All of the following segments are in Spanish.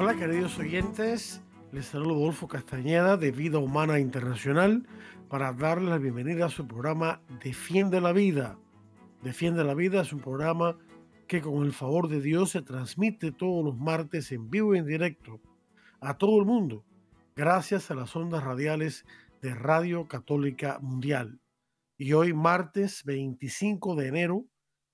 Hola queridos oyentes, les saludo Adolfo Castañeda de Vida Humana Internacional para darles la bienvenida a su programa Defiende la Vida. Defiende la Vida es un programa que con el favor de Dios se transmite todos los martes en vivo y en directo a todo el mundo, gracias a las ondas radiales de Radio Católica Mundial. Y hoy martes 25 de enero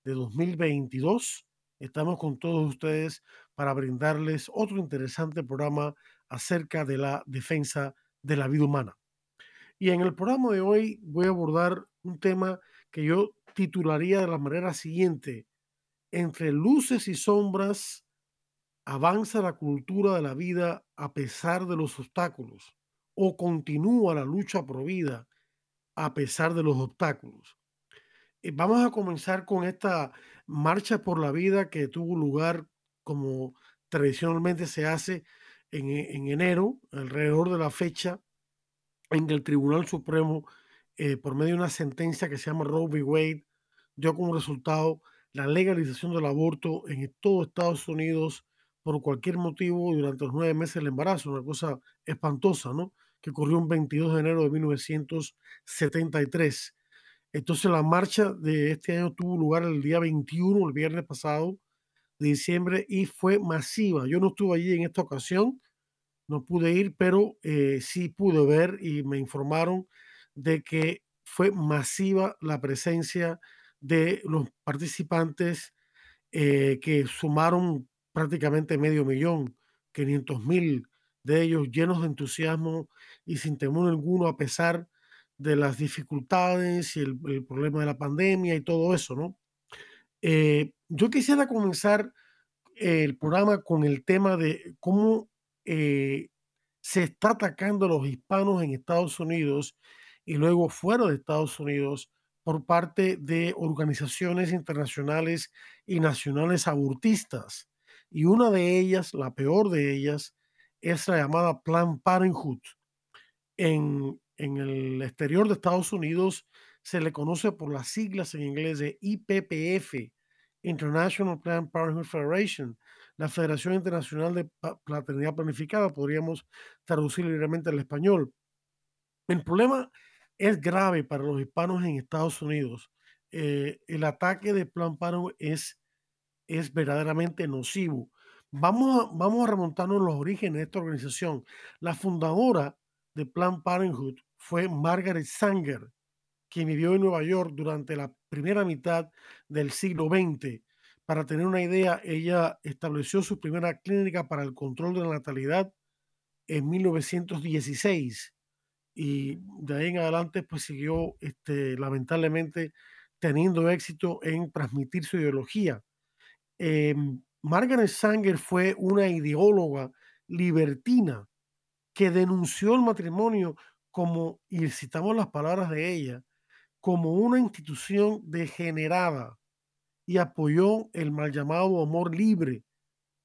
de 2022 estamos con todos ustedes para brindarles otro interesante programa acerca de la defensa de la vida humana. Y en el programa de hoy voy a abordar un tema que yo titularía de la manera siguiente. Entre luces y sombras avanza la cultura de la vida a pesar de los obstáculos o continúa la lucha por vida a pesar de los obstáculos. Eh, vamos a comenzar con esta marcha por la vida que tuvo lugar como tradicionalmente se hace en, en enero, alrededor de la fecha en que el Tribunal Supremo, eh, por medio de una sentencia que se llama Roe v. Wade, dio como resultado la legalización del aborto en todo Estados Unidos por cualquier motivo durante los nueve meses del embarazo, una cosa espantosa, ¿no? Que ocurrió un 22 de enero de 1973. Entonces la marcha de este año tuvo lugar el día 21, el viernes pasado de diciembre, y fue masiva. Yo no estuve allí en esta ocasión, no pude ir, pero eh, sí pude ver y me informaron de que fue masiva la presencia de los participantes eh, que sumaron prácticamente medio millón, 500 mil de ellos llenos de entusiasmo y sin temor alguno a pesar de las dificultades y el, problema de la pandemia y todo eso, ¿no? Eh, yo quisiera comenzar el programa con el tema de cómo eh, se está atacando a los hispanos en Estados Unidos y luego fuera de Estados Unidos por parte de organizaciones internacionales y nacionales abortistas. Y una de ellas, la peor de ellas, es la llamada Planned Parenthood. En, en el exterior de Estados Unidos se le conoce por las siglas en inglés de IPPF, International Planned Parenthood Federation, la Federación Internacional de Paternidad Planificada, podríamos traducir libremente al español. El problema es grave para los hispanos en Estados Unidos. Eh, el ataque de Planned Parenthood es, es verdaderamente nocivo. Vamos a, vamos a remontarnos los orígenes de esta organización. La fundadora de Planned Parenthood fue Margaret Sanger, quien vivió en Nueva York durante la primera mitad del siglo XX. Para tener una idea, ella estableció su primera clínica para el control de la natalidad en 1916 y de ahí en adelante pues siguió este, lamentablemente teniendo éxito en transmitir su ideología. Em, Margaret Sanger fue una ideóloga libertina que denunció el matrimonio como, y citamos las palabras de ella, como una institución degenerada y apoyó el mal llamado amor libre,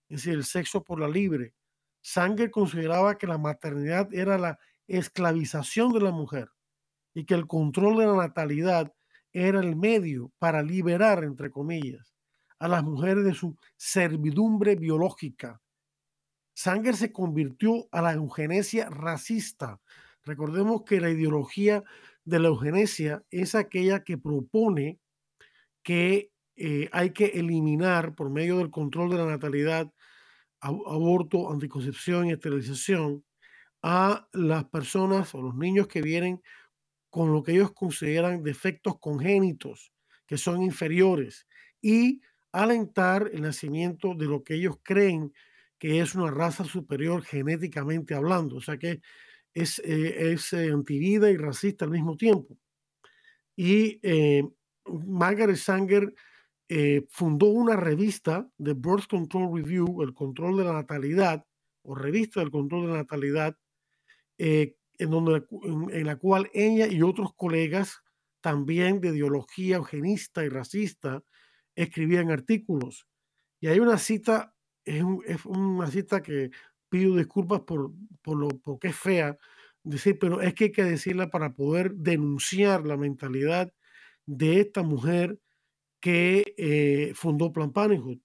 es decir, el sexo por la libre. Sanger consideraba que la maternidad era la esclavización de la mujer y que el control de la natalidad era el medio para liberar, entre comillas, a las mujeres de su servidumbre biológica. Sanger se convirtió a la eugenesia racista. Recordemos que la ideología de la eugenesia es aquella que propone que eh, hay que eliminar por medio del control de la natalidad, aborto, anticoncepción y esterilización a las personas o los niños que vienen con lo que ellos consideran defectos congénitos, que son inferiores, y alentar el nacimiento de lo que ellos creen que es una raza superior genéticamente hablando. O sea que es, eh, es eh, antivida y racista al mismo tiempo. Y eh, Margaret Sanger fundó una revista de Birth Control Review, el control de la natalidad, o revista del control de la natalidad, en, donde, en, la cual ella y otros colegas también de ideología eugenista y racista escribían artículos. Y hay una cita, es, una cita que pido disculpas por, por lo porque es fea, decir, pero es que hay que decirla para poder denunciar la mentalidad de esta mujer que eh, fundó Plan Parenthood.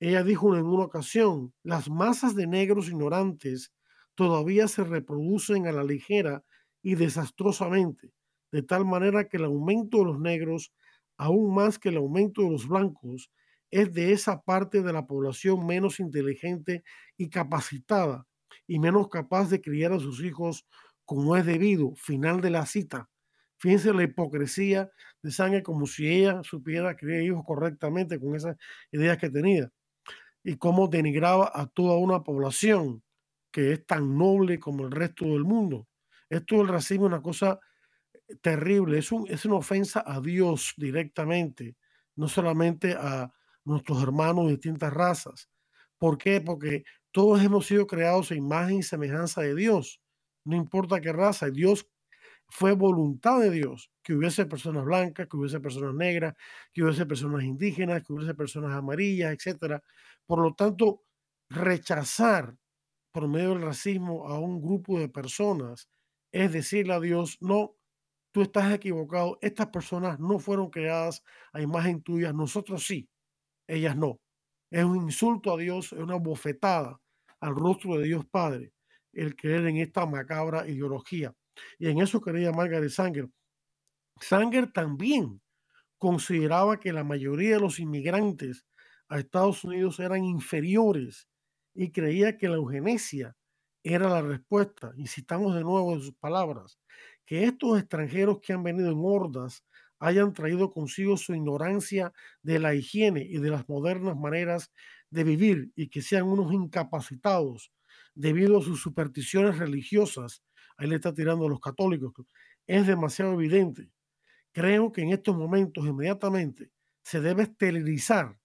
Ella dijo en una ocasión, las masas de negros ignorantes todavía se reproducen a la ligera y desastrosamente, de tal manera que el aumento de los negros, aún más que el aumento de los blancos, es de esa parte de la población menos inteligente y capacitada y menos capaz de criar a sus hijos como es debido. Final de la cita. Fíjense la hipocresía de sangre como si ella supiera criar hijos correctamente con esas ideas que tenía y cómo denigraba a toda una población que es tan noble como el resto del mundo. Esto del racismo es una cosa terrible, es, un, es una ofensa a Dios directamente, no solamente a nuestros hermanos de distintas razas. ¿Por qué? Porque todos hemos sido creados a imagen y semejanza de Dios, no importa qué raza, Dios fue voluntad de Dios que hubiese personas blancas, que hubiese personas negras, que hubiese personas indígenas, que hubiese personas amarillas, etcétera. Por lo tanto, rechazar por medio del racismo a un grupo de personas es decirle a Dios, no, tú estás equivocado, estas personas no fueron creadas a imagen tuya, nosotros sí, ellas no. Es un insulto a Dios, es una bofetada al rostro de Dios Padre el creer en esta macabra ideología. Y en eso quería Margaret Sanger. Sanger también consideraba que la mayoría de los inmigrantes a Estados Unidos eran inferiores y creía que la eugenesia era la respuesta. Y citamos de nuevo en sus palabras, que estos extranjeros que han venido en hordas hayan traído consigo su ignorancia de la higiene y de las modernas maneras de vivir y que sean unos incapacitados debido a sus supersticiones religiosas. Ahí le está tirando a los católicos. Es demasiado evidente. Creo que en estos momentos inmediatamente se debe esterilizar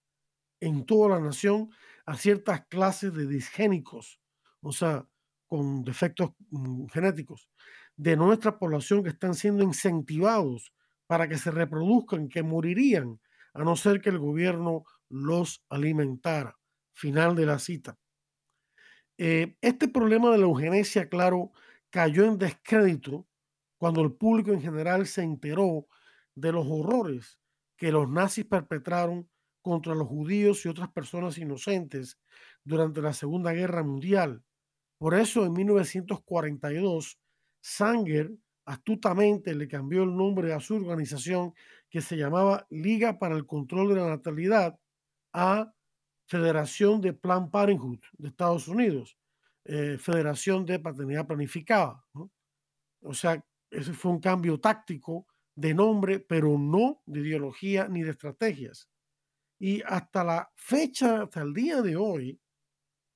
en toda la nación a ciertas clases de disgénicos, o sea, con defectos mm, genéticos, de nuestra población que están siendo incentivados para que se reproduzcan, que morirían a no ser que el gobierno los alimentara. Final de la cita. Eh, este problema de la eugenesia, claro, cayó en descrédito cuando el público en general se enteró de los horrores que los nazis perpetraron contra los judíos y otras personas inocentes durante la Segunda Guerra Mundial. Por eso, en 1942, Sanger astutamente le cambió el nombre a su organización que se llamaba Liga para el Control de la Natalidad a Federación de Plan Parenthood de Estados Unidos, eh, Federación de Paternidad Planificada. O sea, ese fue un cambio táctico de nombre, pero no de ideología ni de estrategias. Y hasta la fecha, hasta el día de hoy,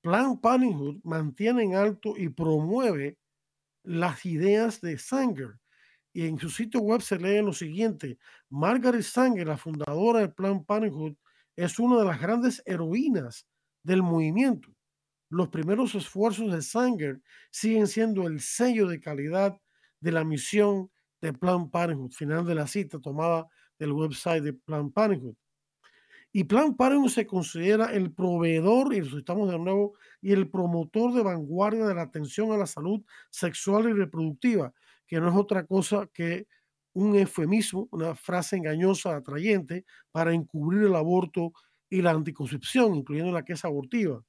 Plan Parenthood mantiene en alto y promueve las ideas de Sanger. Y en su sitio web se lee lo siguiente: Margaret Sanger, la fundadora del Plan Parenthood, es una de las grandes heroínas del movimiento. Los primeros esfuerzos de Sanger siguen siendo el sello de calidad de la misión de Plan Parenthood. Final de la cita tomada del website de Plan Parenthood. Y Plan Parenthood se considera el proveedor, y estamos de nuevo, y el promotor de vanguardia de la atención a la salud sexual y reproductiva, que no es otra cosa que un eufemismo, una frase engañosa, atrayente, para encubrir el aborto y la anticoncepción, incluyendo la que es abortiva.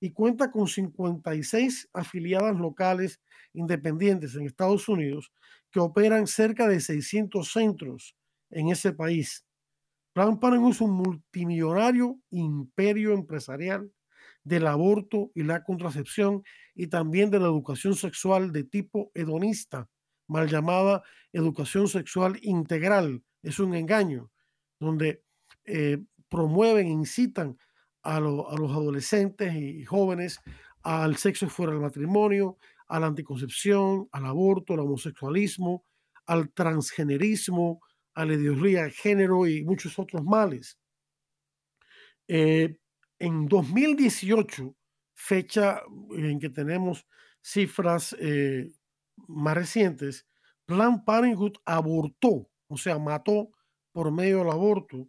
Y cuenta con 56 afiliadas locales independientes en Estados Unidos que operan cerca de 600 centros en ese país. Plan Parenthood es un multimillonario imperio empresarial del aborto y la contracepción y también de la educación sexual de tipo hedonista mal llamada educación sexual integral. Es un engaño donde eh, promueven, incitan a, los adolescentes y jóvenes al sexo fuera del matrimonio, a la anticoncepción, al aborto, al homosexualismo, al transgenerismo, a la ideología de género y muchos otros males. Eh, en 2018, fecha en que tenemos cifras eh, más recientes, Planned Parenthood abortó, o sea, mató por medio del aborto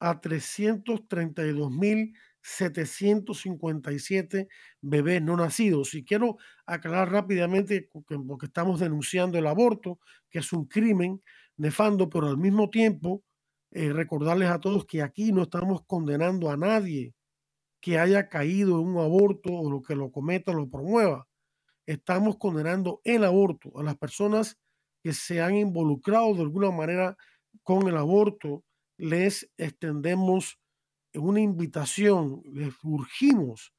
a 332.757 bebés no nacidos. Y quiero aclarar rápidamente, porque estamos denunciando el aborto, que es un crimen nefando, pero al mismo tiempo eh, recordarles a todos que aquí no estamos condenando a nadie que haya caído en un aborto o lo que lo cometa, lo promueva. Estamos condenando el aborto a las personas que se han involucrado de alguna manera con el aborto. Les extendemos una invitación, les urgimos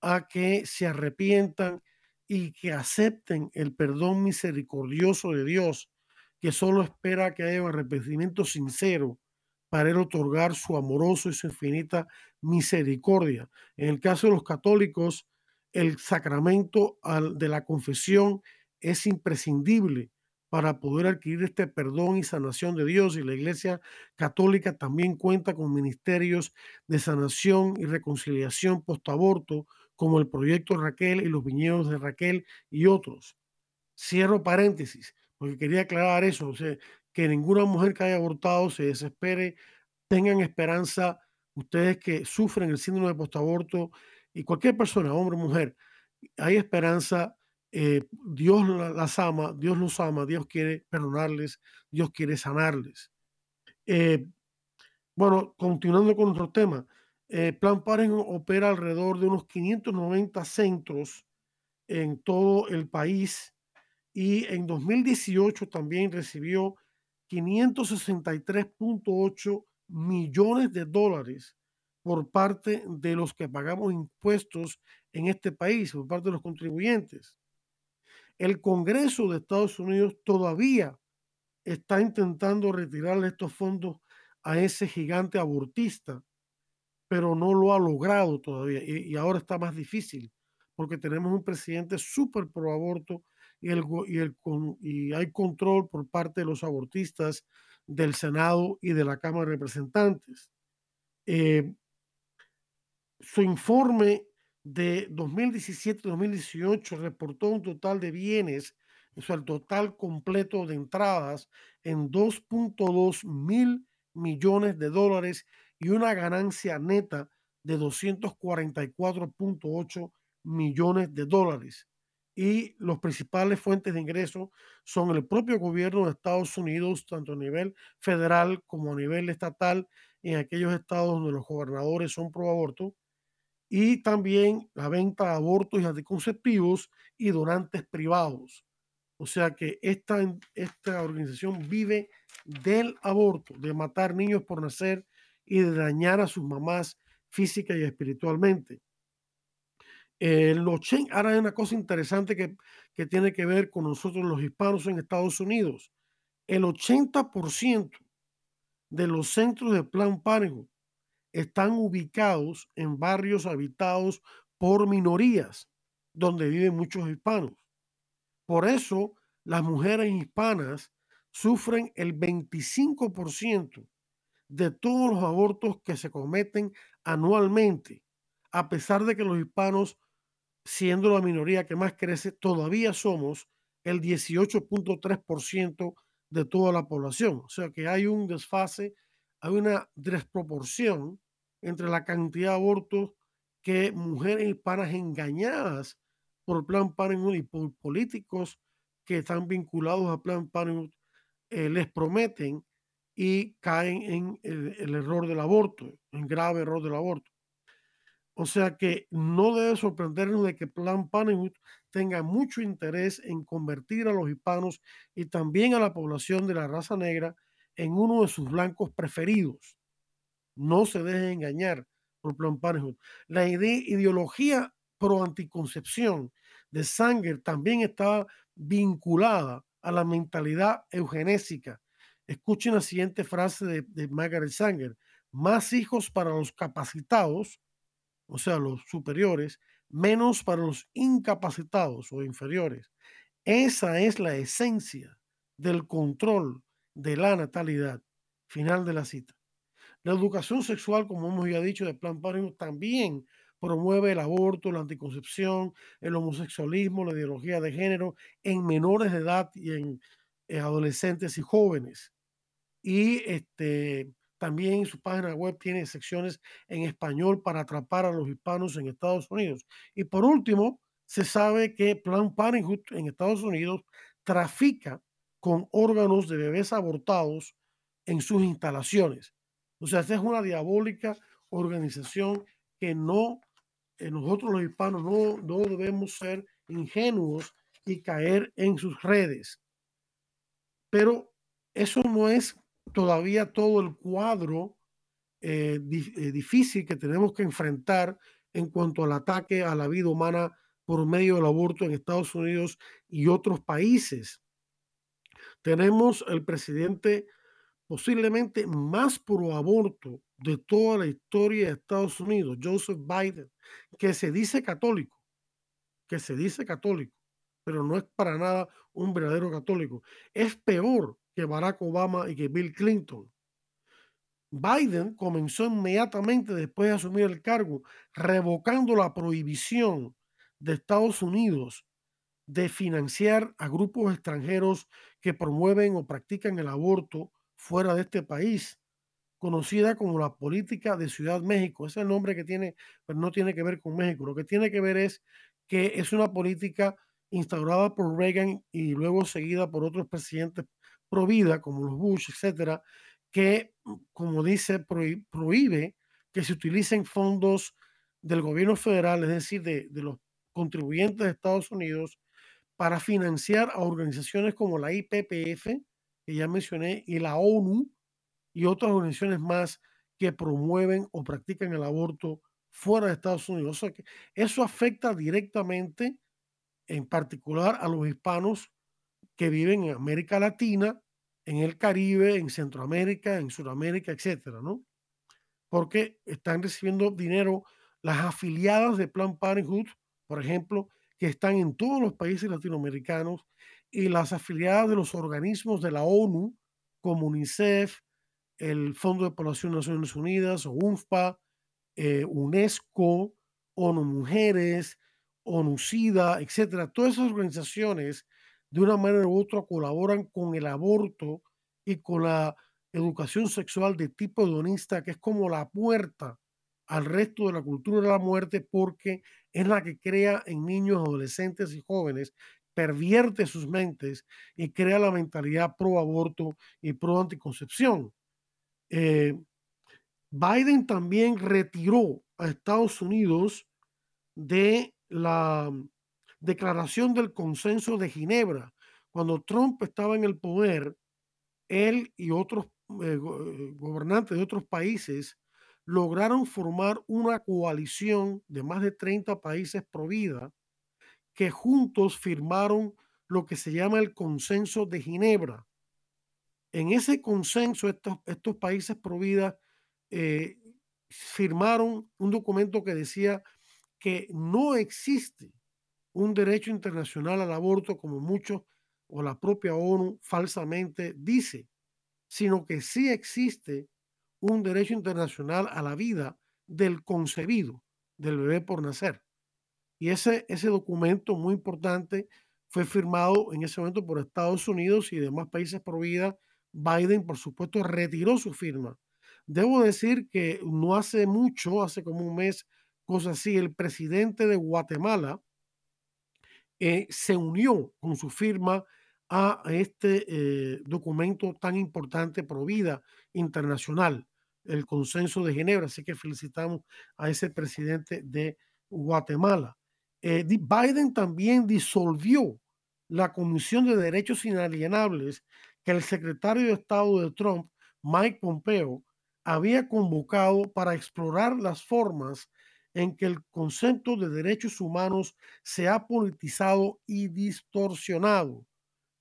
a que se arrepientan y que acepten el perdón misericordioso de Dios, que solo espera que haya un arrepentimiento sincero para él otorgar su amoroso y su infinita misericordia. En el caso de los católicos, el sacramento de la confesión es imprescindible para poder adquirir este perdón y sanación de Dios. Y la Iglesia Católica también cuenta con ministerios de sanación y reconciliación post-aborto, como el proyecto Raquel y los viñedos de Raquel y otros. Cierro paréntesis, porque quería aclarar eso. O sea, que ninguna mujer que haya abortado se desespere, tengan esperanza, ustedes que sufren el síndrome de postaborto y cualquier persona, hombre o mujer, hay esperanza, eh, Dios las ama, Dios los ama, Dios quiere perdonarles, Dios quiere sanarles. Eh, bueno, continuando con nuestro tema, eh, Plan Parenthood opera alrededor de unos 590 centros en todo el país y en 2018 también recibió 563.8 millones de dólares por parte de los que pagamos impuestos en este país, por parte de los contribuyentes. El Congreso de Estados Unidos todavía está intentando retirarle estos fondos a ese gigante abortista, pero no lo ha logrado todavía y, ahora está más difícil porque tenemos un presidente súper pro aborto y, el, y, el, y hay control por parte de los abortistas del Senado y de la Cámara de Representantes. Eh, su informe de 2017-2018 reportó un total de bienes, o sea, el total completo de entradas en 2.2 mil millones de dólares y una ganancia neta de 244.8 millones de dólares y los principales fuentes de ingreso son el propio gobierno de Estados Unidos, tanto a nivel federal como a nivel estatal, en aquellos estados donde los gobernadores son pro aborto, y también la venta de abortos y anticonceptivos y donantes privados. O sea que esta, esta organización vive del aborto, de matar niños por nacer y de dañar a sus mamás física y espiritualmente. El ahora hay una cosa interesante que, que tiene que ver con nosotros los hispanos en Estados Unidos. El 80% de los centros de Plan Parenthood están ubicados en barrios habitados por minorías, donde viven muchos hispanos. Por eso, las mujeres hispanas sufren el 25% de todos los abortos que se cometen anualmente, a pesar de que los hispanos siendo la minoría que más crece, todavía somos el 18.3% de toda la población. O sea que hay un desfase, hay una desproporción entre la cantidad de abortos que mujeres hispanas engañadas por Plan Parenthood y por políticos que están vinculados a Plan Parenthood eh, les prometen y caen en el error del aborto, en grave error del aborto. O sea que no debe sorprendernos de que Plan Parenthood tenga mucho interés en convertir a los hispanos y también a la población de la raza negra en uno de sus blancos preferidos. No se deje engañar por Plan Parenthood. La ideología pro anticoncepción de Sanger también estaba vinculada a la mentalidad eugenésica. Escuchen la siguiente frase de Margaret Sanger. Más hijos para los capacitados o sea, los superiores, menos para los incapacitados o inferiores. Esa es la esencia del control de la natalidad. Final de la cita. La educación sexual, como hemos ya dicho, de Plan Parenthood también promueve el aborto, la anticoncepción, el homosexualismo, la ideología de género en menores de edad y en, en adolescentes y jóvenes. Y este, también su página web tiene secciones en español para atrapar a los hispanos en Estados Unidos. Y por último, se sabe que Planned Parenthood en Estados Unidos trafica con órganos de bebés abortados en sus instalaciones. O sea, esta es una diabólica organización que no, eh, nosotros los hispanos no, no debemos ser ingenuos y caer en sus redes. Pero eso no es todavía todo el cuadro eh, eh, difícil que tenemos que enfrentar en cuanto al ataque a la vida humana por medio del aborto en Estados Unidos y otros países. Tenemos el presidente posiblemente más pro aborto de toda la historia de Estados Unidos, Joseph Biden, que se dice católico, que se dice católico, pero no es para nada un verdadero católico. Es peor que Barack Obama y que Bill Clinton. Biden comenzó inmediatamente después de asumir el cargo, revocando la prohibición de Estados Unidos de financiar a grupos extranjeros que promueven o practican el aborto fuera de este país, conocida como la política de Ciudad México. Ese es el nombre que tiene, pero no tiene que ver con México. Lo que tiene que ver es que es una política instaurada por Reagan y luego seguida por otros presidentes provida, como los Bush, etcétera, que, mm, como dice, prohíbe que se utilicen fondos del gobierno federal, es decir, de, los contribuyentes de Estados Unidos, para financiar a organizaciones como la IPPF, que ya mencioné, y la ONU, y otras organizaciones más que promueven o practican el aborto fuera de Estados Unidos. O sea que eso afecta directamente, en particular, a los hispanos que viven en América Latina, en el Caribe, en Centroamérica, en Sudamérica, etcétera, ¿no? Porque están recibiendo dinero las afiliadas de Plan Parenthood, por ejemplo, que están en todos los países latinoamericanos, y las afiliadas de los organismos de la ONU, como UNICEF, el Fondo de Población de Naciones Unidas, o UNFPA, eh, UNESCO, ONU Mujeres, ONU SIDA, etcétera. Todas esas organizaciones de una manera u otra colaboran con el aborto y con la educación sexual de tipo hedonista, que es como la puerta al resto de la cultura de la muerte, porque es la que crea en niños, adolescentes y jóvenes, pervierte sus mentes y crea la mentalidad pro aborto y pro anticoncepción. Eh, Biden también retiró a Estados Unidos de la declaración del consenso de Ginebra. Cuando Trump estaba en el poder, él y otros eh, gobernantes de otros países lograron formar una coalición de más de 30 países pro vida que juntos firmaron lo que se llama el consenso de Ginebra. En ese consenso, estos, estos países pro vida eh, firmaron un documento que decía que no existe un derecho internacional al aborto como muchos o la propia ONU falsamente dice, sino que sí existe un derecho internacional a la vida del concebido, del bebé por nacer. Y ese, ese documento muy importante fue firmado en ese momento por Estados Unidos y demás países por vida. Biden, por supuesto, retiró su firma. Debo decir que no hace mucho, hace como un mes, cosa así, el presidente de Guatemala, eh, se unió con su firma a este eh, documento tan importante pro vida internacional, el consenso de Ginebra. Así que felicitamos a ese presidente de Guatemala. Eh, Biden también disolvió la Comisión de Derechos Inalienables que el secretario de Estado de Trump, Mike Pompeo, había convocado para explorar las formas en que el concepto de derechos humanos se ha politizado y distorsionado,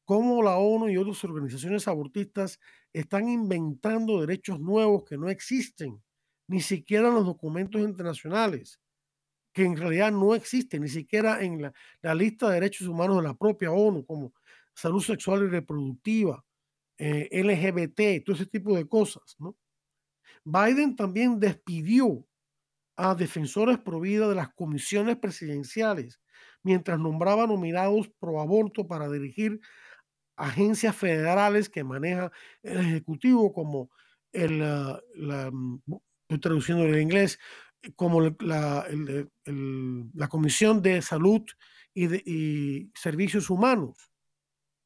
como la ONU y otras organizaciones abortistas están inventando derechos nuevos que no existen, ni siquiera en los documentos internacionales, que en realidad no existen, ni siquiera en la, lista de derechos humanos de la propia ONU, como salud sexual y reproductiva, eh, LGBT, todo ese tipo de cosas. Biden también despidió a defensores pro vida de las comisiones presidenciales, mientras nombraba nominados pro aborto para dirigir agencias federales que maneja el Ejecutivo, como el, ah, la, mm, traduciendo en inglés, como la, la Comisión de Salud y, de, Servicios Humanos,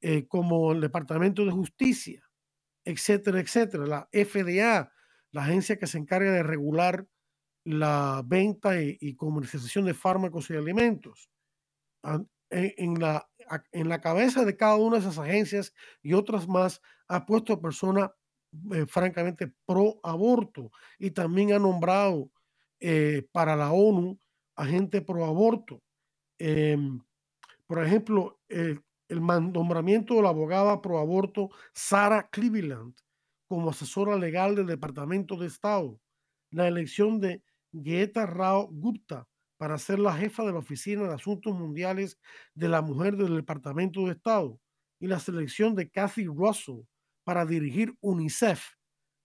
eh, como el Departamento de Justicia, etcétera, etcétera, la FDA, la agencia que se encarga de regular la venta y, comercialización de fármacos y alimentos. En, la, en la cabeza de cada una de esas agencias y otras más ha puesto personas eh, francamente pro aborto y también ha nombrado eh, para la ONU a gente pro aborto. Em, por ejemplo, el, el nombramiento de la abogada pro aborto Sarah Cleveland como asesora legal del Departamento de Estado, la elección de Geeta Rao Gupta para ser la jefa de la Oficina de Asuntos Mundiales de la Mujer del Departamento de Estado y la selección de Kathy Russell para dirigir UNICEF,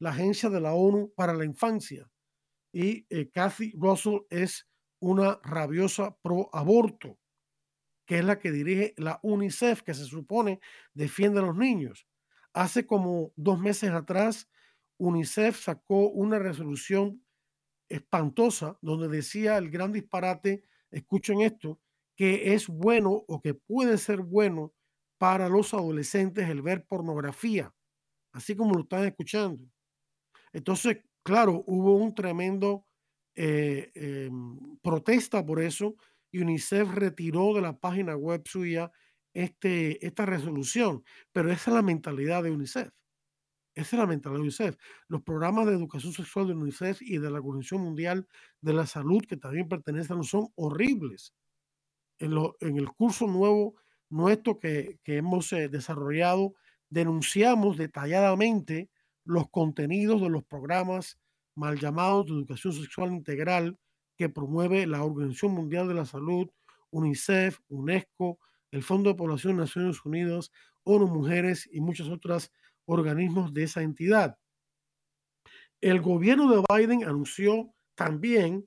la agencia de la ONU para la infancia. Y eh, Kathy Russell es una rabiosa pro aborto, que es la que dirige la UNICEF, que se supone defiende a los niños. Hace como dos meses atrás, UNICEF sacó una resolución espantosa donde decía el gran disparate, escuchen esto, que es bueno o que puede ser bueno para los adolescentes el ver pornografía, así como lo están escuchando. Entonces, claro, hubo un tremendo eh, em, protesta por eso y UNICEF retiró de la página web suya este, esta resolución, pero esa es la mentalidad de UNICEF. Esa es la mentalidad de UNICEF. Los programas de educación sexual de UNICEF y de la Organización Mundial de la Salud, que también pertenecen, son horribles. En, el curso nuevo nuestro que, que hemos eh, desarrollado, denunciamos detalladamente los contenidos de los programas mal llamados de educación sexual integral que promueve la Organización Mundial de la Salud, UNICEF, UNESCO, el Fondo de Población de Naciones Unidas, ONU Mujeres y muchas otras organismos de esa entidad. El gobierno de Biden anunció también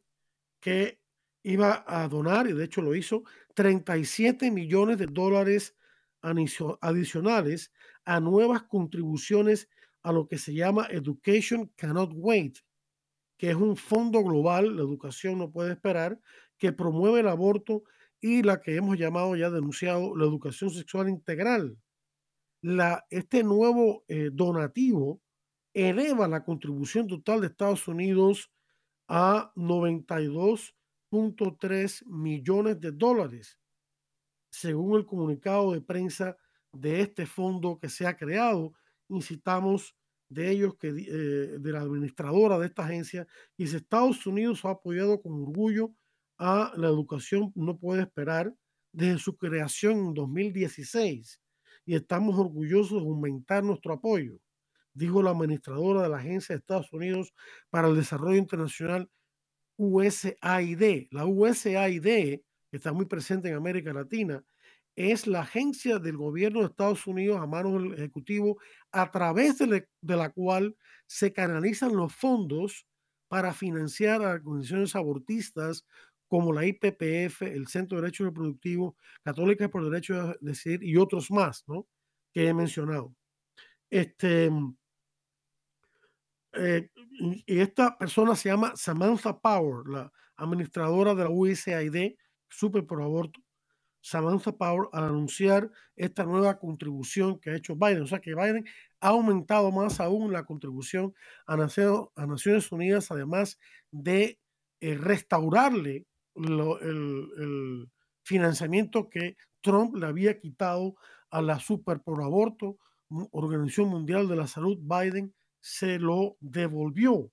que iba a donar, y de hecho lo hizo, 37 millones de dólares adicionales a nuevas contribuciones a lo que se llama Education Cannot Wait, que es un fondo global, la educación no puede esperar, que promueve el aborto y la que hemos llamado ya denunciado la educación sexual integral la, este nuevo eh, donativo eleva la contribución total de Estados Unidos a 92.3 millones de dólares, según el comunicado de prensa de este fondo que se ha creado. Incitamos de ellos, que, eh, de la administradora de esta agencia, y si Estados Unidos ha apoyado con orgullo a la educación, no puede esperar desde su creación en 2016 y estamos orgullosos de aumentar nuestro apoyo, dijo la administradora de la Agencia de Estados Unidos para el Desarrollo Internacional USAID. La USAID, que está muy presente en América Latina, es la agencia del gobierno de Estados Unidos a manos del Ejecutivo a través de, la cual se canalizan los fondos para financiar a organizaciones abortistas como la IPPF, el Centro de Derechos Reproductivos, Católicas por Derecho a Decidir y otros más, ¿no? Que he mencionado. Este, eh, y esta persona se llama Samantha Power, la administradora de la USAID, súper por aborto. Samantha Power al anunciar esta nueva contribución que ha hecho Biden. O sea que Biden ha aumentado más aún la contribución a, a Naciones Unidas, además de eh, restaurarle el, financiamiento que Trump le había quitado a la super por aborto, Organización Mundial de la Salud, Biden se lo devolvió.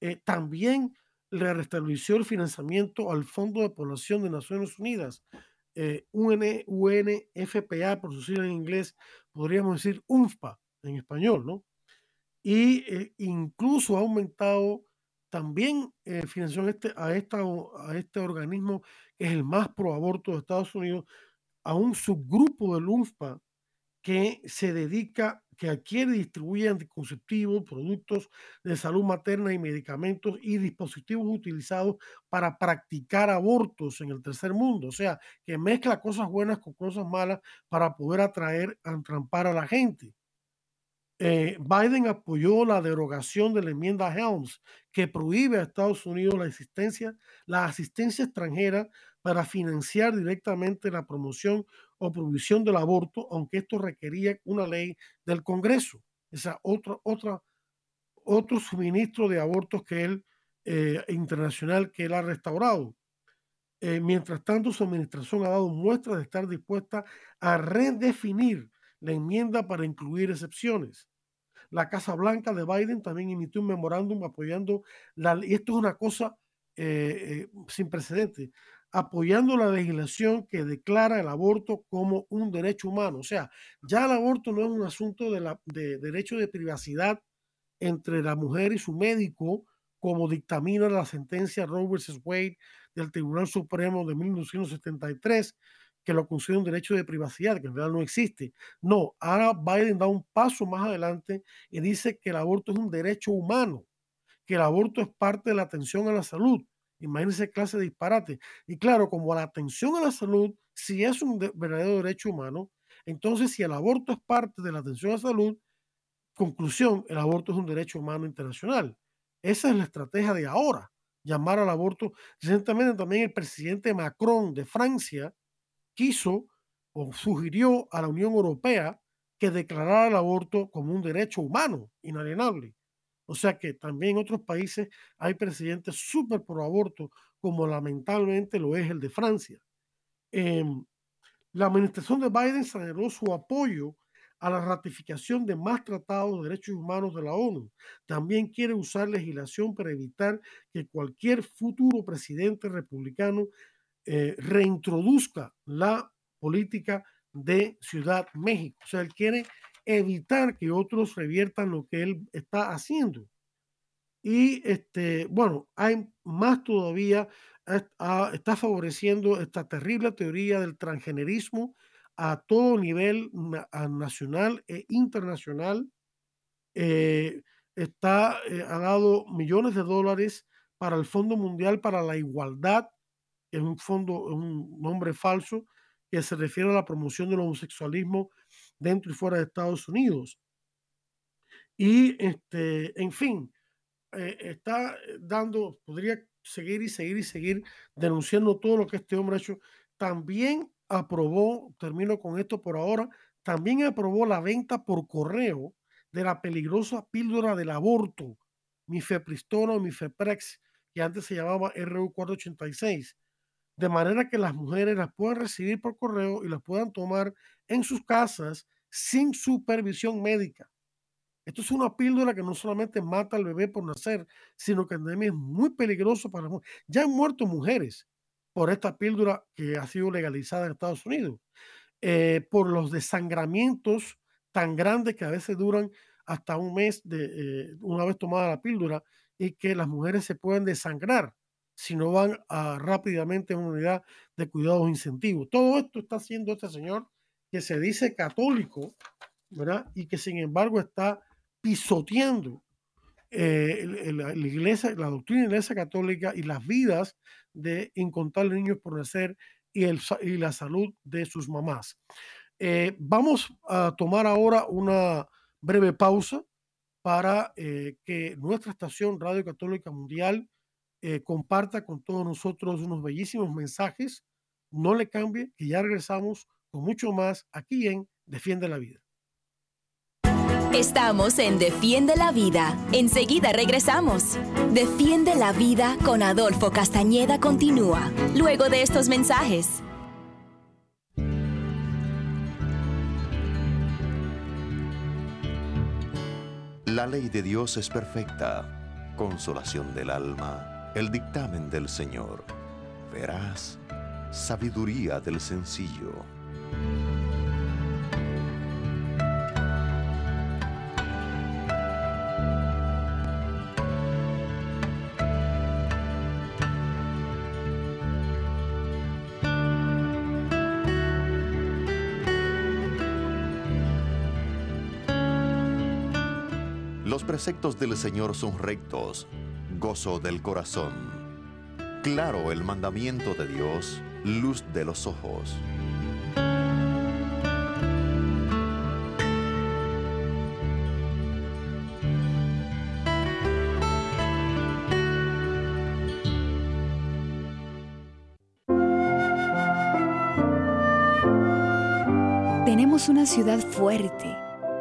Eh, también le restableció el financiamiento al Fondo de Población de Naciones Unidas, eh, UNFPA, por su en inglés, podríamos decir UNFPA en español, ¿no? Y eh, incluso ha aumentado también eh, este, a, este organismo que es el más pro aborto de Estados Unidos, a un subgrupo del UNFPA que se dedica que adquiere y distribuye anticonceptivos, productos de salud materna y medicamentos y dispositivos utilizados para practicar abortos en el tercer mundo. O sea, que mezcla cosas buenas con cosas malas para poder atraer, entrampar a la gente. Eh, Biden apoyó la derogación de la enmienda Helms que prohíbe a Estados Unidos la existencia, la asistencia extranjera para financiar directamente la promoción o provisión del aborto, aunque esto requería una ley del Congreso. Esa otra, otra, otro suministro de abortos que él, eh, internacional que él ha restaurado. Eh, mientras tanto, su administración ha dado muestras de estar dispuesta a redefinir la enmienda para incluir excepciones. La Casa Blanca de Biden también emitió un memorándum apoyando la y esto es una cosa eh, sin precedentes, apoyando la legislación que declara el aborto como un derecho humano. O sea, ya el aborto no es un asunto de, la, de derecho de privacidad entre la mujer y su médico, como dictamina la sentencia Roe vs. Wade del Tribunal Supremo de 1973, que lo considera un derecho de privacidad, que en realidad no existe. No, ahora Biden da un paso más adelante y dice que el aborto es un derecho humano, que el aborto es parte de la atención a la salud Imagínense clase de disparate. Y claro, como la atención a la salud, si es un verdadero derecho humano, entonces si el aborto es parte de la atención a la salud, conclusión, el aborto es un derecho humano internacional. Esa es la estrategia de ahora, llamar al aborto. Recientemente también el presidente Macron de Francia quiso o sugirió a la Unión Europea que declarara el aborto como un derecho humano inalienable. O sea que también en otros países hay presidentes súper pro aborto, como lamentablemente lo es el de Francia. Em, la administración de Biden señaló su apoyo a la ratificación de más tratados de derechos humanos de la ONU. También quiere usar legislación para evitar que cualquier futuro presidente republicano eh, reintroduzca la política de Ciudad México. O sea, él quiere evitar que otros reviertan lo que él está haciendo. Y este, bueno, hay más todavía, está favoreciendo esta terrible teoría del transgenerismo a todo nivel nacional e internacional. Eh, está, eh, ha dado millones de dólares para el Fondo Mundial para la Igualdad, es un fondo, un nombre falso, que se refiere a la promoción del homosexualismo dentro y fuera de Estados Unidos. Y, este, en fin, eh, está dando, podría seguir y seguir y seguir denunciando todo lo que este hombre ha hecho. También aprobó, termino con esto por ahora, también aprobó la venta por correo de la peligrosa píldora del aborto, mifepristona o mifeprex, que antes se llamaba RU486, de manera que las mujeres las puedan recibir por correo y las puedan tomar en sus casas sin supervisión médica. Esto es una píldora que no solamente mata al bebé por nacer, sino que también es muy peligroso para las mujeres. Ya han muerto mujeres por esta píldora que ha sido legalizada en Estados Unidos, eh, por los desangramientos tan grandes que a veces duran hasta un mes de eh, una vez tomada la píldora y que las mujeres se pueden desangrar si no van a, rápidamente a una unidad de cuidados incentivos. Todo esto está haciendo este señor que se dice católico, ¿verdad? Y que sin embargo está pisoteando eh, la, iglesia, la doctrina la iglesia católica y las vidas de incontables niños por nacer y, el, y la salud de sus mamás. Eh, vamos a tomar ahora una breve pausa para eh, que nuestra estación Radio Católica Mundial eh, comparta con todos nosotros unos bellísimos mensajes. No le cambie, que ya regresamos con mucho más aquí en Defiende la Vida. Estamos en Defiende la Vida. Enseguida regresamos. Defiende la Vida con Adolfo Castañeda continúa, luego de estos mensajes. La ley de Dios es perfecta, consolación del alma el dictamen del Señor. Verás sabiduría del sencillo. Los preceptos del Señor son rectos, del corazón. Claro el mandamiento de Dios, luz de los ojos. Tenemos una ciudad fuerte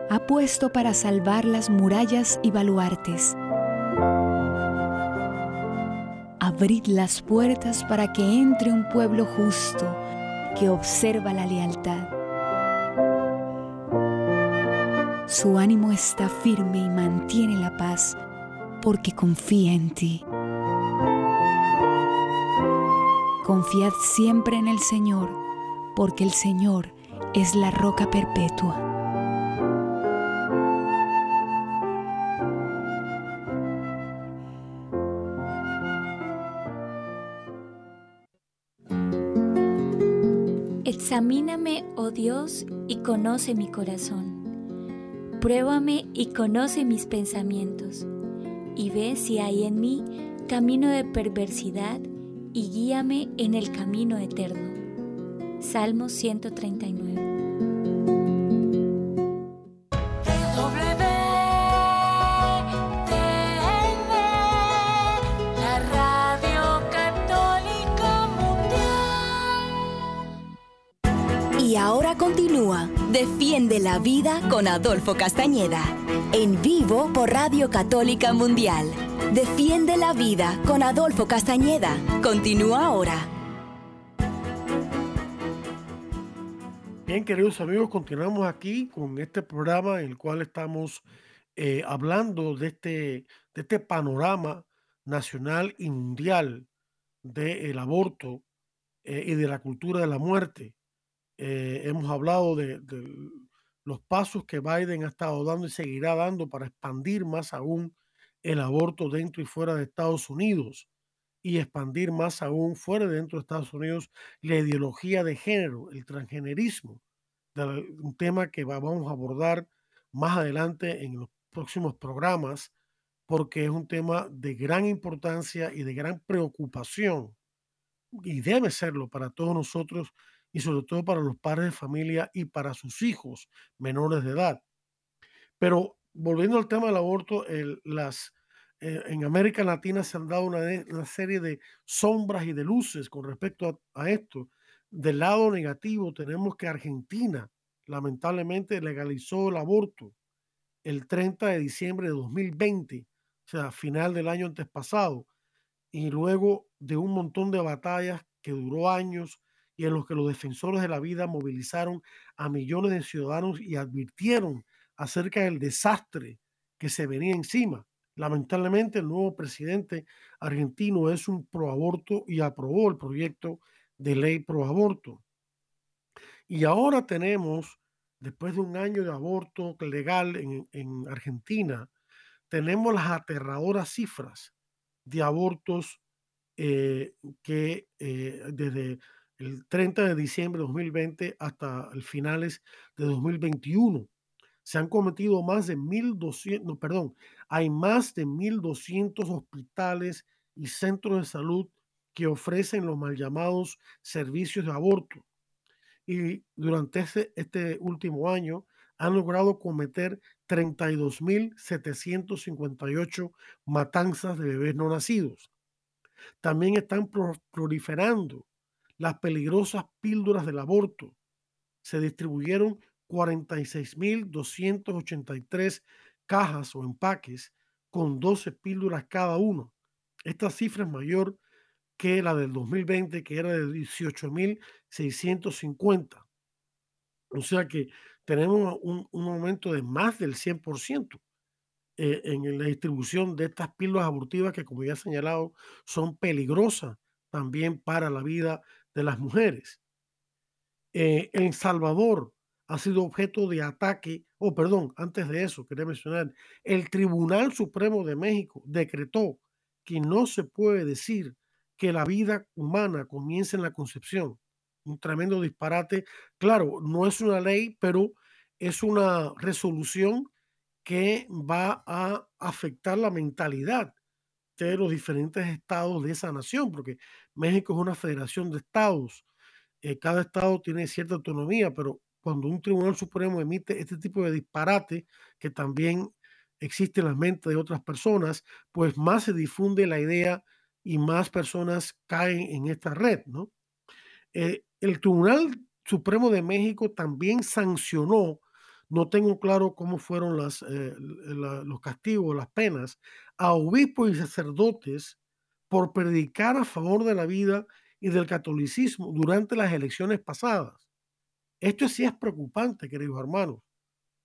ha puesto para salvar las murallas y baluartes. Abrid las puertas para que entre un pueblo justo que observa la lealtad. Su ánimo está firme y mantiene la paz porque confía en ti. Confiad siempre en el Señor, porque el Señor es la roca perpetua. Examíname, oh Dios, y conoce mi corazón. Pruébame y conoce mis pensamientos, y ve si hay en mí camino de perversidad, y guíame en el camino eterno. Salmo 139. Defiende la vida con Adolfo Castañeda. En vivo por Radio Católica Mundial. Defiende la vida con Adolfo Castañeda. Continúa ahora. Bien, queridos amigos, continuamos aquí con este programa en el cual estamos eh, hablando de este, de este panorama nacional y mundial del aborto eh, y de la cultura de la muerte. Eh, hemos hablado de, los pasos que Biden ha estado dando y seguirá dando para expandir más aún el aborto dentro y fuera de Estados Unidos y expandir más aún fuera de dentro de Estados Unidos la ideología de género, el transgenerismo, un tema que vamos a abordar más adelante en los próximos programas, porque es un tema de gran importancia y de gran preocupación, y debe serlo para todos nosotros y sobre todo para los padres de familia y para sus hijos menores de edad. Pero volviendo al tema del aborto, las, eh, en América Latina se han dado una, serie de sombras y de luces con respecto a, esto. Del lado negativo tenemos que Argentina lamentablemente legalizó el aborto el 30 de diciembre de 2020, o sea, final del año antes pasado, y luego de un montón de batallas que duró años, y en los que los defensores de la vida movilizaron a millones de ciudadanos y advirtieron acerca del desastre que se venía encima. Lamentablemente, el nuevo presidente argentino es un proaborto y aprobó el proyecto de ley proaborto. Y ahora tenemos, después de un año de aborto legal en, Argentina, tenemos las aterradoras cifras de abortos eh, que eh, desde el 30 de diciembre de 2020 hasta el finales de 2021. Se han cometido más de 1.200, no, perdón, hay más de 1.200 hospitales y centros de salud que ofrecen los mal llamados servicios de aborto. Y durante este, este último año han logrado cometer 32.758 matanzas de bebés no nacidos. También están proliferando las peligrosas píldoras del aborto. Se distribuyeron 46.283 cajas o empaques con 12 píldoras cada uno. Esta cifra es mayor que la del 2020, que era de 18.650. O sea que tenemos un, aumento de más del 100% eh, en la distribución de estas píldoras abortivas que, como ya he señalado, son peligrosas también para la vida de las mujeres. Eh, en Salvador ha sido objeto de ataque, oh, perdón, antes de eso, quería mencionar, el Tribunal Supremo de México decretó que no se puede decir que la vida humana comienza en la concepción. Un tremendo disparate. Claro, no es una ley, pero es una resolución que va a afectar la mentalidad de los diferentes estados de esa nación, porque México es una federación de estados. Eh, cada estado tiene cierta autonomía, pero cuando un tribunal supremo emite este tipo de disparate, que también existe en la mente de otras personas, pues más se difunde la idea y más personas caen en esta red, ¿no? Eh, el Tribunal Supremo de México también sancionó, no tengo claro cómo fueron las, eh, los castigos, las penas, a obispos y sacerdotes por predicar a favor de la vida y del catolicismo durante las elecciones pasadas. Esto sí es preocupante, queridos hermanos,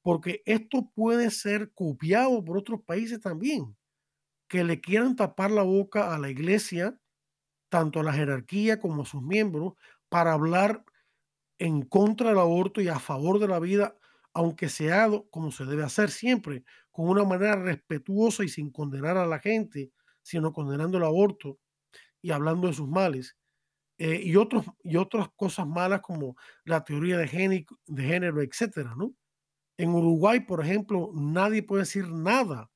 porque esto puede ser copiado por otros países también, que le quieran tapar la boca a la iglesia, tanto a la jerarquía como a sus miembros, para hablar en contra del aborto y a favor de la vida, aunque sea como se debe hacer siempre, con una manera respetuosa y sin condenar a la gente, sino condenando el aborto y hablando de sus males. Eh, y, otros, y otras cosas malas como la teoría de género, etcétera, ¿no? En Uruguay, por ejemplo, nadie puede decir nada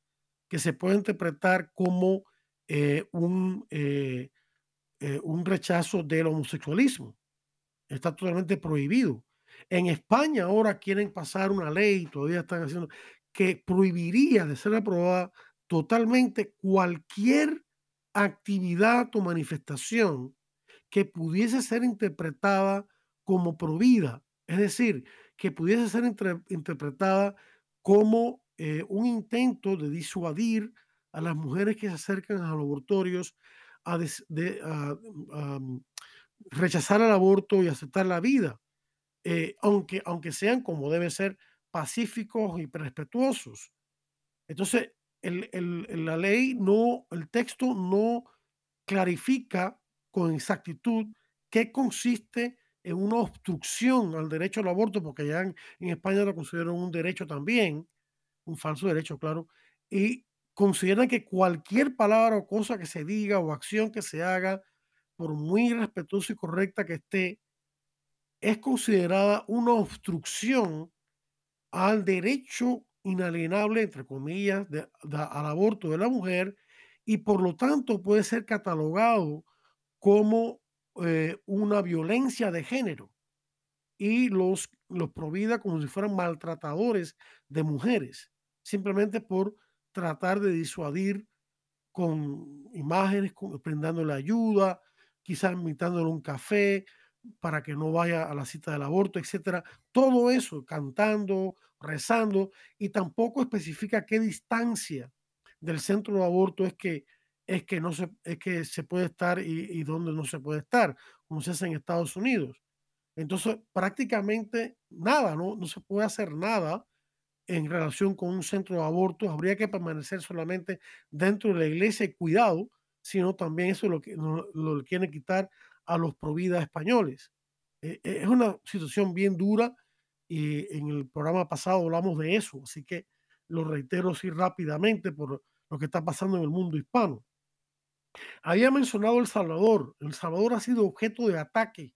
que se pueda interpretar como eh, un, eh, un rechazo del homosexualismo. Está totalmente prohibido. En España ahora quieren pasar una ley, todavía están haciendo, que prohibiría de ser aprobada totalmente cualquier actividad o manifestación que pudiese ser interpretada como provida, es decir, que pudiese ser interpretada como eh, un intento de disuadir a las mujeres que se acercan a los laboratorios a, mm, rechazar el aborto y aceptar la vida, eh, aunque, aunque sean como debe ser pacíficos y respetuosos. Entonces, la ley no, el texto no clarifica con exactitud qué consiste en una obstrucción al derecho al aborto, porque ya en, España lo consideran un derecho también, un falso derecho, claro, y consideran que cualquier palabra o cosa que se diga o acción que se haga, por muy respetuosa y correcta que esté, es considerada una obstrucción al derecho inalienable, entre comillas, al aborto de la mujer y por lo tanto puede ser catalogado como eh, una violencia de género y los, los provida como si fueran maltratadores de mujeres, simplemente por tratar de disuadir con imágenes, con, brindándole ayuda, quizás invitándole un café para que no vaya a la cita del aborto, etcétera. Todo eso, cantando, rezando, y tampoco especifica qué distancia del centro de aborto es que es que no se, es que se puede estar y, y dónde no se puede estar, como se hace en Estados Unidos. Entonces, prácticamente nada, ¿no? No se puede hacer nada en relación con un centro de aborto. Habría que permanecer solamente dentro de la iglesia y cuidado, sino también eso lo que lo, lo quieren quitar a los providas españoles. Eh, eh, es una situación bien dura y en el programa pasado hablamos de eso, así que lo reitero así rápidamente por lo que está pasando en el mundo hispano. Había mencionado El Salvador. El Salvador ha sido objeto de ataque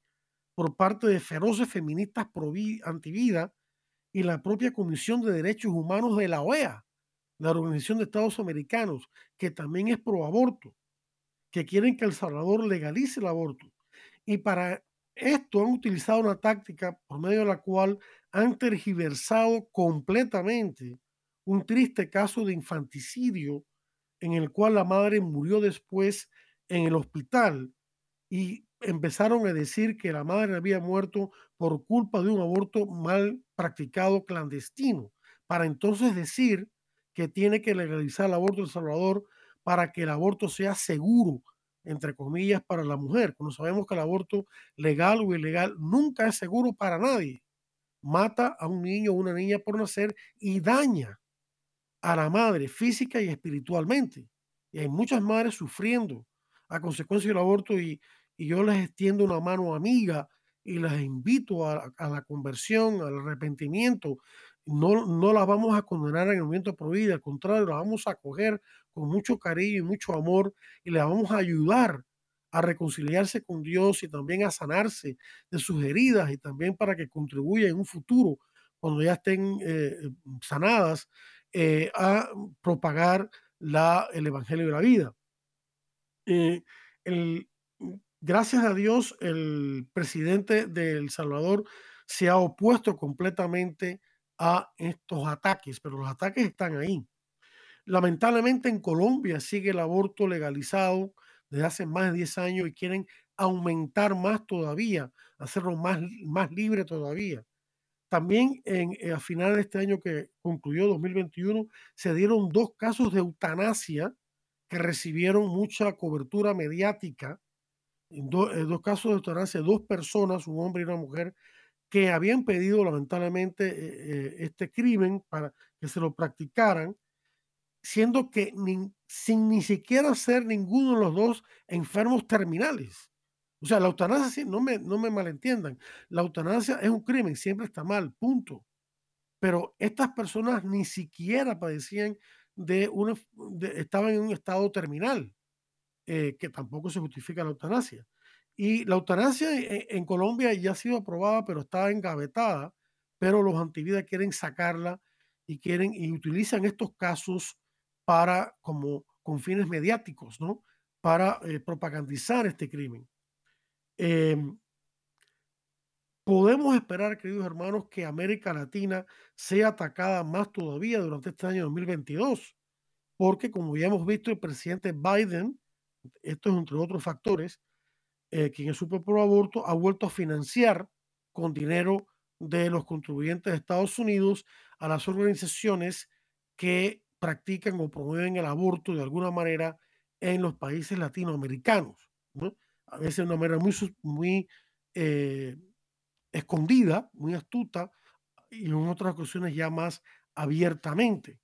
por parte de feroces feministas antivida y la propia Comisión de Derechos Humanos de la OEA, la Organización de Estados Americanos, que también es pro aborto, que quieren que El Salvador legalice el aborto. Y para esto han utilizado una táctica por medio de la cual han tergiversado completamente un triste caso de infanticidio en el cual la madre murió después en el hospital y empezaron a decir que la madre había muerto por culpa de un aborto mal practicado clandestino, para entonces decir que tiene que legalizar el aborto en Salvador para que el aborto sea seguro, entre comillas, para la mujer. Cuando sabemos que el aborto legal o ilegal nunca es seguro para nadie. Mata a un niño o una niña por nacer y daña a la madre física y espiritualmente. Y hay muchas madres sufriendo a consecuencia del aborto y, yo les extiendo una mano amiga y las invito a, la conversión, al arrepentimiento. No, no las vamos a condenar en el momento de vida, al contrario, las vamos a acoger con mucho cariño y mucho amor y les vamos a ayudar a reconciliarse con Dios y también a sanarse de sus heridas y también para que contribuya en un futuro, cuando ya estén eh, sanadas, eh, a propagar la, el Evangelio de la vida. Eh, el, gracias a Dios, el presidente de El Salvador se ha opuesto completamente a estos ataques, pero los ataques están ahí. Lamentablemente en Colombia sigue el aborto legalizado desde hace más de 10 años y quieren aumentar más todavía, hacerlo más, más libre todavía. También en, eh, a finales de este año que concluyó 2021 se dieron dos casos de eutanasia que recibieron mucha cobertura mediática. Eh, dos casos de eutanasia, dos personas, un hombre y una mujer, que habían pedido lamentablemente eh, este crimen para que se lo practicaran, siendo que sin ni siquiera ser ninguno de los dos enfermos terminales. O sea, la eutanasia, no me, no me malentiendan, la eutanasia es un crimen, siempre está mal, punto. Pero estas personas ni siquiera padecían de una, estaban en un estado terminal, eh, que tampoco se justifica la eutanasia. Y la eutanasia en, en, Colombia ya ha sido aprobada, pero está engavetada, pero los antividas quieren sacarla y quieren y utilizan estos casos para como con fines mediáticos, ¿no? Para eh, propagandizar este crimen. Em, podemos esperar, queridos hermanos, que América Latina sea atacada más todavía durante este año 2022, porque como ya hemos visto, el presidente Biden, esto es entre otros factores, eh, quien es super pro aborto, ha vuelto a financiar con dinero de los contribuyentes de Estados Unidos a las organizaciones que practican o promueven el aborto de alguna manera en los países latinoamericanos. ¿no? a veces de una manera muy, muy eh, escondida, muy astuta, y en otras ocasiones ya más abiertamente.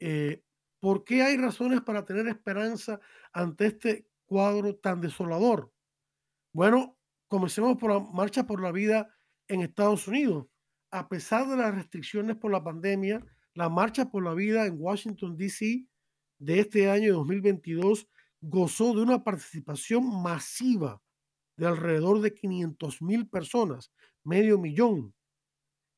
Eh, ¿Por qué hay razones para tener esperanza ante este cuadro tan desolador? Bueno, comencemos por la marcha por la vida en Estados Unidos. A pesar de las restricciones por la pandemia, la marcha por la vida en Washington, D.C. de este año 2022 gozó de una participación masiva de alrededor de 500 mil personas, medio millón.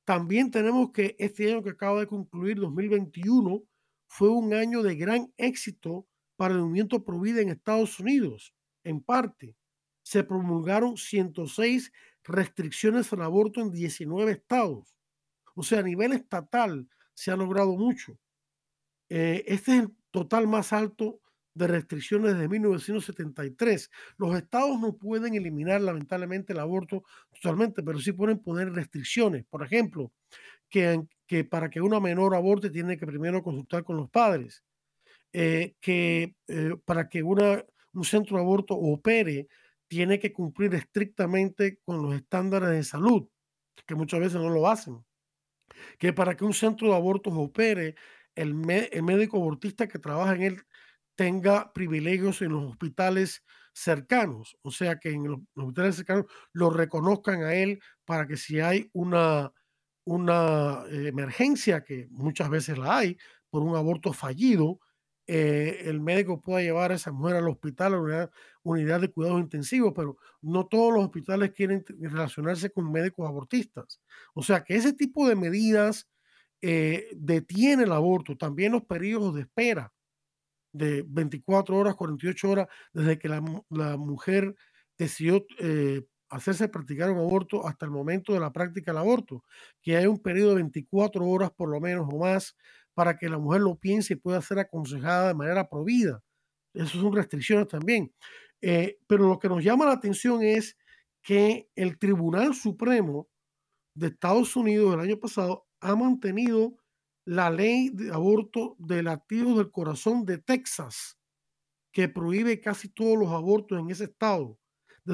También tenemos que este año que acaba de concluir, 2021, fue un año de gran éxito para el movimiento Provida en Estados Unidos. En parte, se promulgaron 106 restricciones al aborto en 19 estados. O sea, a nivel estatal se ha logrado mucho. Eh, este es el total más alto de restricciones desde 1973. Los estados no pueden eliminar lamentablemente el aborto totalmente, pero sí pueden poner restricciones. Por ejemplo, que, que para que una menor aborte tiene que primero consultar con los padres. Eh, que eh, para que una, un centro de aborto opere, tiene que cumplir estrictamente con los estándares de salud, que muchas veces no lo hacen. Que para que un centro de abortos opere, el, el médico abortista que trabaja en él tenga privilegios en los hospitales cercanos, o sea que en los, hospitales cercanos lo reconozcan a él para que si hay una, una emergencia, que muchas veces la hay, por un aborto fallido, eh, el médico pueda llevar a esa mujer al hospital, a una unidad, de cuidados intensivos, pero no todos los hospitales quieren relacionarse con médicos abortistas. O sea que ese tipo de medidas eh, detiene el aborto, también los periodos de espera de 24 horas, 48 horas, desde que la, mujer decidió eh, hacerse practicar un aborto hasta el momento de la práctica del aborto, que hay un periodo de 24 horas por lo menos o más para que la mujer lo piense y pueda ser aconsejada de manera provida. Esas son restricciones también. Eh, pero lo que nos llama la atención es que el Tribunal Supremo de Estados Unidos el año pasado ha mantenido la ley de aborto de latidos del corazón de Texas, que prohíbe casi todos los abortos en ese estado,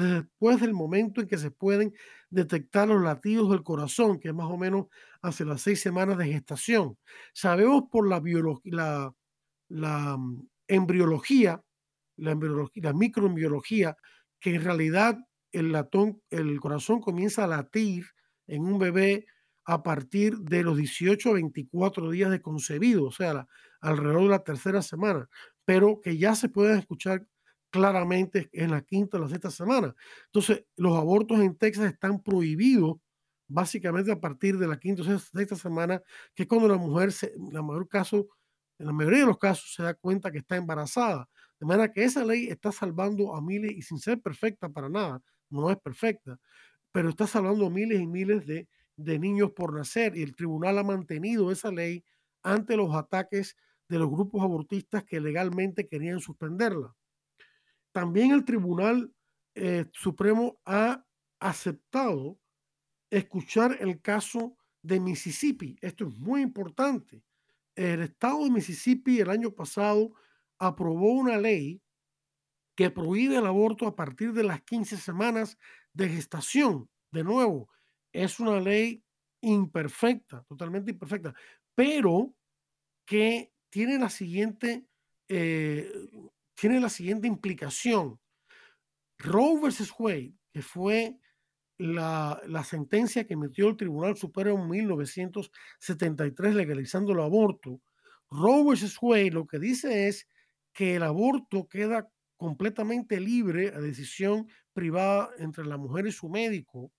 después del momento en que se pueden detectar los latidos del corazón, que es más o menos hace las seis semanas de gestación. Sabemos por la, la, la mm, embriología, la, embriología, microembriología, que en realidad el corazón comienza a latir en un bebé a partir de los 18 a 24 días de concebido, o sea, alrededor de la tercera semana, pero que ya se pueden escuchar claramente en la quinta o la sexta semana. Entonces, los abortos en Texas están prohibidos básicamente a partir de la quinta o sexta semana, que es cuando la mujer, se, en la mayor caso, en la mayoría de los casos, se da cuenta que está embarazada. De manera que esa ley está salvando a miles y sin ser perfecta para nada, no es perfecta, pero está salvando a miles y miles de, de niños por nacer y el tribunal ha mantenido esa ley ante los ataques de los grupos abortistas que legalmente querían suspenderla. También el Tribunal eh, Supremo ha aceptado escuchar el caso de Mississippi. Esto es muy importante. El estado de Mississippi el año pasado aprobó una ley que prohíbe el aborto a partir de las 15 semanas de gestación. De nuevo, es una ley imperfecta, totalmente imperfecta, pero que tiene la siguiente, eh, tiene la siguiente implicación. Roe versus Wade, que fue la, la, sentencia que emitió el Tribunal Supremo en 1973 legalizando el aborto, Roe versus Wade lo que dice es que el aborto queda completamente libre a decisión privada entre la mujer y su médico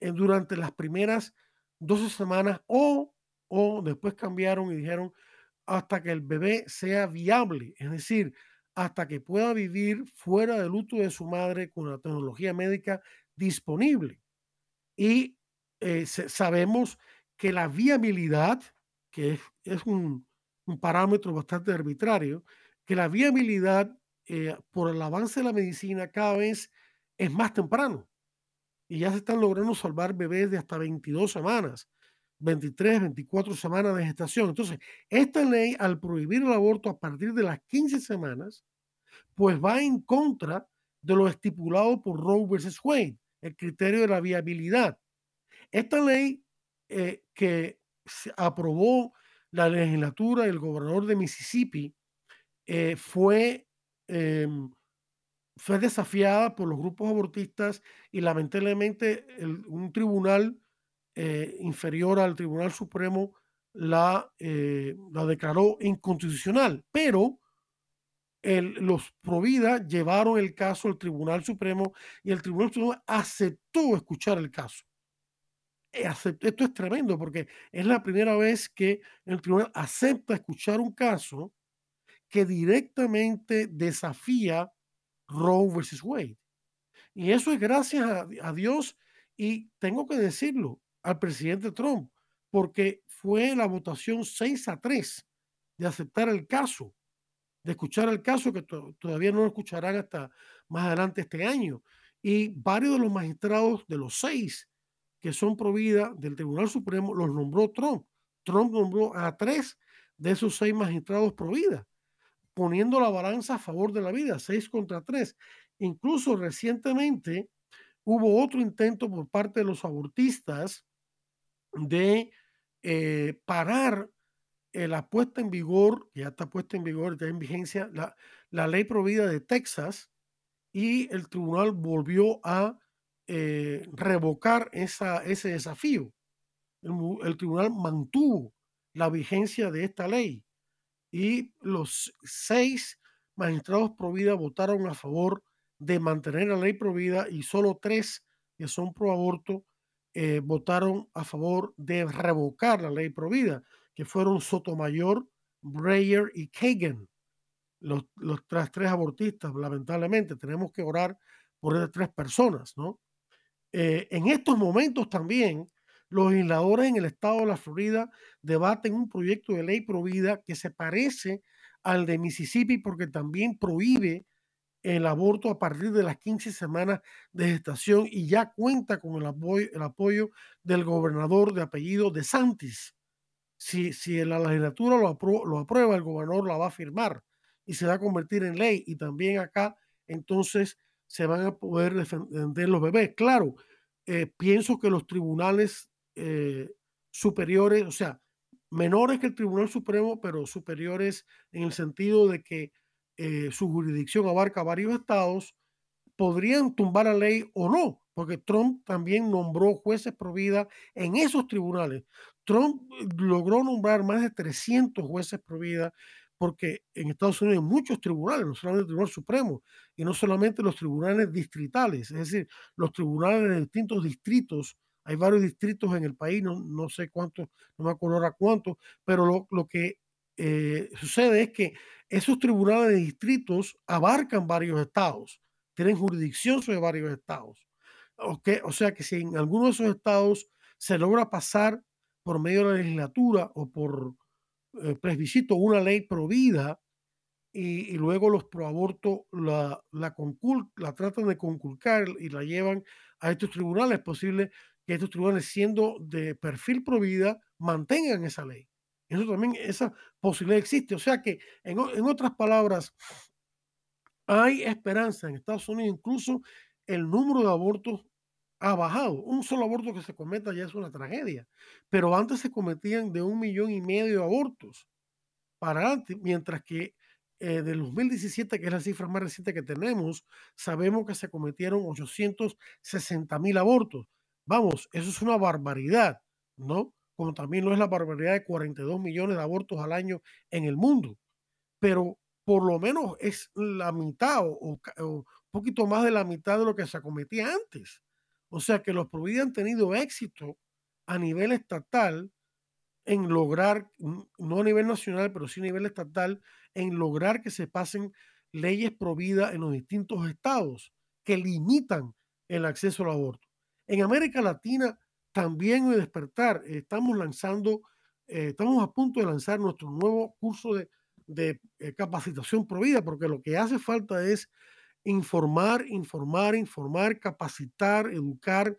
en, durante las primeras 12 semanas o, o después cambiaron y dijeron hasta que el bebé sea viable, es decir, hasta que pueda vivir fuera del luto de su madre con la tecnología médica disponible. Y eh, sabemos que la viabilidad, que es, un, parámetro bastante arbitrario, que la viabilidad eh, por el avance de la medicina cada vez es más temprano. Y ya se están logrando salvar bebés de hasta 22 semanas. 23, 24 semanas de gestación. Entonces, esta ley, al prohibir el aborto a partir de las 15 semanas, pues va en contra de lo estipulado por Roe versus Wade, el criterio de la viabilidad. Esta ley eh, que aprobó la legislatura del gobernador de Mississippi eh, fue, em, fue desafiada por los grupos abortistas y lamentablemente un tribunal eh, inferior al Tribunal Supremo la, eh, la declaró inconstitucional, pero los Provida llevaron el caso al Tribunal Supremo y el Tribunal Supremo aceptó escuchar el caso. Eh, esto es tremendo porque es la primera vez que el tribunal acepta escuchar un caso que directamente desafía Roe versus Wade. Y eso es gracias a Dios y tengo que decirlo, al presidente Trump, porque fue la votación 6 a 3 de aceptar el caso, de escuchar el caso que todavía no lo escucharán hasta más adelante este año. Y varios de los magistrados de los seis que son provida del Tribunal Supremo los nombró Trump. Trump nombró a tres de esos seis magistrados provida, poniendo la balanza a favor de la vida, seis contra tres. Incluso recientemente hubo otro intento por parte de los abortistas de eh, parar eh, la puesta en vigor, ya está puesta en vigor, ya en vigencia, la, la ley provida de Texas y el tribunal volvió a eh, revocar esa, ese desafío. El, tribunal mantuvo la vigencia de esta ley y los seis magistrados provida votaron a favor de mantener la ley provida y solo tres que son pro aborto eh, votaron a favor de revocar la ley provida, que fueron Sotomayor, Breyer y Kagan, los, los tres, abortistas, lamentablemente. Tenemos que orar por esas tres personas, ¿no? Eh, en estos momentos también, los legisladores en el estado de la Florida debaten un proyecto de ley provida que se parece al de Mississippi porque también prohíbe el aborto a partir de las 15 semanas de gestación y ya cuenta con el apoyo, el apoyo del gobernador de apellido de Santis. Si, si la legislatura lo, lo aprueba, el gobernador la va a firmar y se va a convertir en ley. Y también acá, entonces, se van a poder defender los bebés. Claro, eh, pienso que los tribunales eh, superiores, o sea, menores que el Tribunal Supremo, pero superiores en el sentido de que eh, su jurisdicción abarca varios estados, podrían tumbar la ley o no, porque Trump también nombró jueces pro vida en esos tribunales. Trump eh, logró nombrar más de 300 jueces pro vida porque en Estados Unidos hay muchos tribunales, no solamente el Tribunal Supremo, y no solamente los tribunales distritales, es decir, los tribunales de distintos distritos hay varios distritos en el país, no, sé cuántos, no me acuerdo ahora cuántos, pero lo que eh, sucede es que esos tribunales de distritos abarcan varios estados, tienen jurisdicción sobre varios estados. O sea que si en alguno de esos estados se logra pasar por medio de la legislatura o por eh, una ley provida y, luego los proabortos la, la, la tratan de conculcar y la llevan a estos tribunales, es posible que estos tribunales, siendo de perfil provida, mantengan esa ley. Eso también, esa posibilidad existe. O sea que, en, en otras palabras, hay esperanza en Estados Unidos, incluso el número de abortos ha bajado. Un solo aborto que se cometa ya es una tragedia, pero antes se cometían de un millón y medio de abortos para antes, mientras que eh, del 2017, que es la cifra más reciente que tenemos, sabemos que se cometieron 860 mil abortos. Vamos, eso es una barbaridad, ¿no? Como también lo es la barbaridad de 42 millones de abortos al año en el mundo. Pero por lo menos es la mitad o, un poquito más de la mitad de lo que se cometía antes. O sea que los Provida han tenido éxito a nivel estatal en lograr, no a nivel nacional, pero sí a nivel estatal, en lograr que se pasen leyes prohibidas en los distintos estados que limitan el acceso al aborto. En América Latina también despertar, estamos lanzando, eh, estamos a punto de lanzar nuestro nuevo curso de, de eh, capacitación provida, porque lo que hace falta es informar, informar, informar, capacitar, educar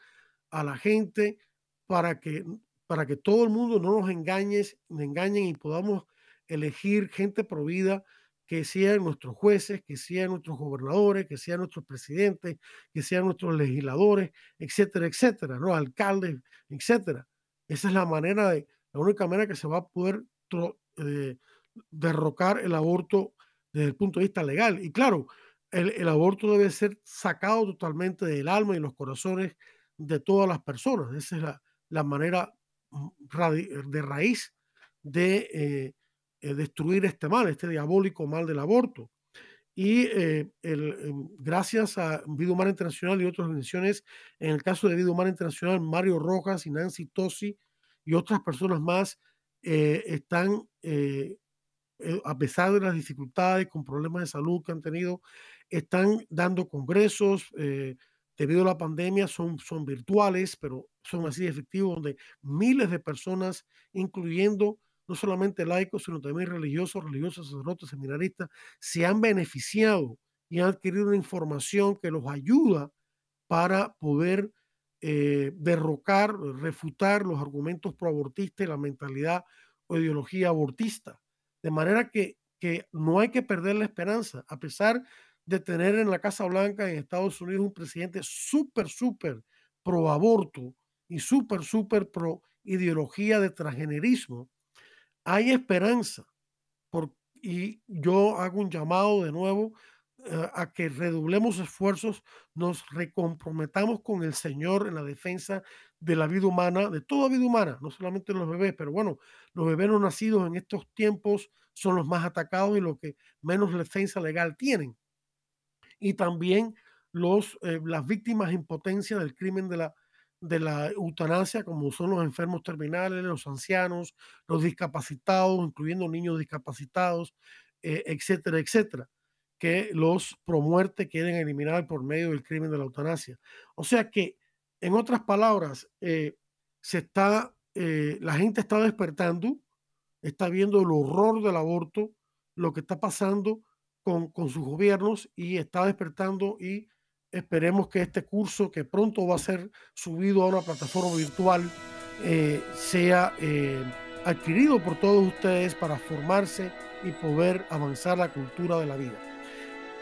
a la gente para que, para que todo el mundo no nos engañe, engañen y podamos elegir gente provida que sean nuestros jueces, que sean nuestros gobernadores, que sean nuestros presidentes, que sean nuestros legisladores, etcétera, etcétera, ¿no? Alcaldes, etcétera. Esa es la manera de, la única manera que se va a poder eh, derrocar el aborto desde el punto de vista legal. Y claro, el, aborto debe ser sacado totalmente del alma y los corazones de todas las personas. Esa es la, manera mm, de raíz de eh, eh, destruir este mal, este diabólico mal del aborto. Y eh, em, gracias a Vida Humana Internacional y otras organizaciones, en el caso de Vida Humana Internacional, Mario Rojas y Nancy Tosi y otras personas más están, a pesar de las dificultades con problemas de salud que han tenido, están dando congresos, eh, debido a la pandemia son, son virtuales, pero son así efectivos, donde miles de personas, incluyendo no solamente laicos, sino también religiosos, religiosos, sacerdotes, seminaristas, se han beneficiado y han adquirido una información que los ayuda para poder eh, derrocar, refutar los argumentos proabortistas y la mentalidad o ideología abortista. De manera que, que no hay que perder la esperanza, a pesar de tener en la Casa Blanca en Estados Unidos un presidente súper, súper pro aborto y súper, súper pro ideología de transgenerismo, hay esperanza. Y yo hago un llamado de nuevo eh, a que redoblemos esfuerzos, nos recomprometamos con el Señor en la defensa de la vida humana, de toda vida humana, no solamente los bebés, pero bueno, los bebés no nacidos en estos tiempos son los más atacados y los que menos defensa legal tienen y también los, eh, las víctimas en potencia del crimen de la, de la eutanasia, como son los enfermos terminales, los ancianos, los discapacitados, incluyendo niños discapacitados, eh, etcétera, etcétera, que los promuerte quieren eliminar por medio del crimen de la eutanasia. O sea que, en otras palabras, eh, se está, la gente está despertando, está viendo el horror del aborto, lo que está pasando con, sus gobiernos y está despertando y esperemos que este curso que pronto va a ser subido a una plataforma virtual eh, sea eh, adquirido por todos ustedes para formarse y poder avanzar la cultura de la vida.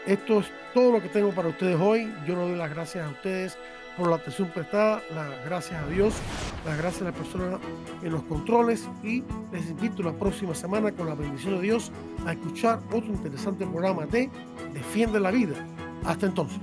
Esto es todo lo que tengo para ustedes hoy. Yo le doy las gracias a ustedes por la atención prestada, las gracias a Dios, las gracias a la persona en los controles y les invito la próxima semana con la bendición de Dios a escuchar otro interesante programa de Defiende la Vida. Hasta entonces.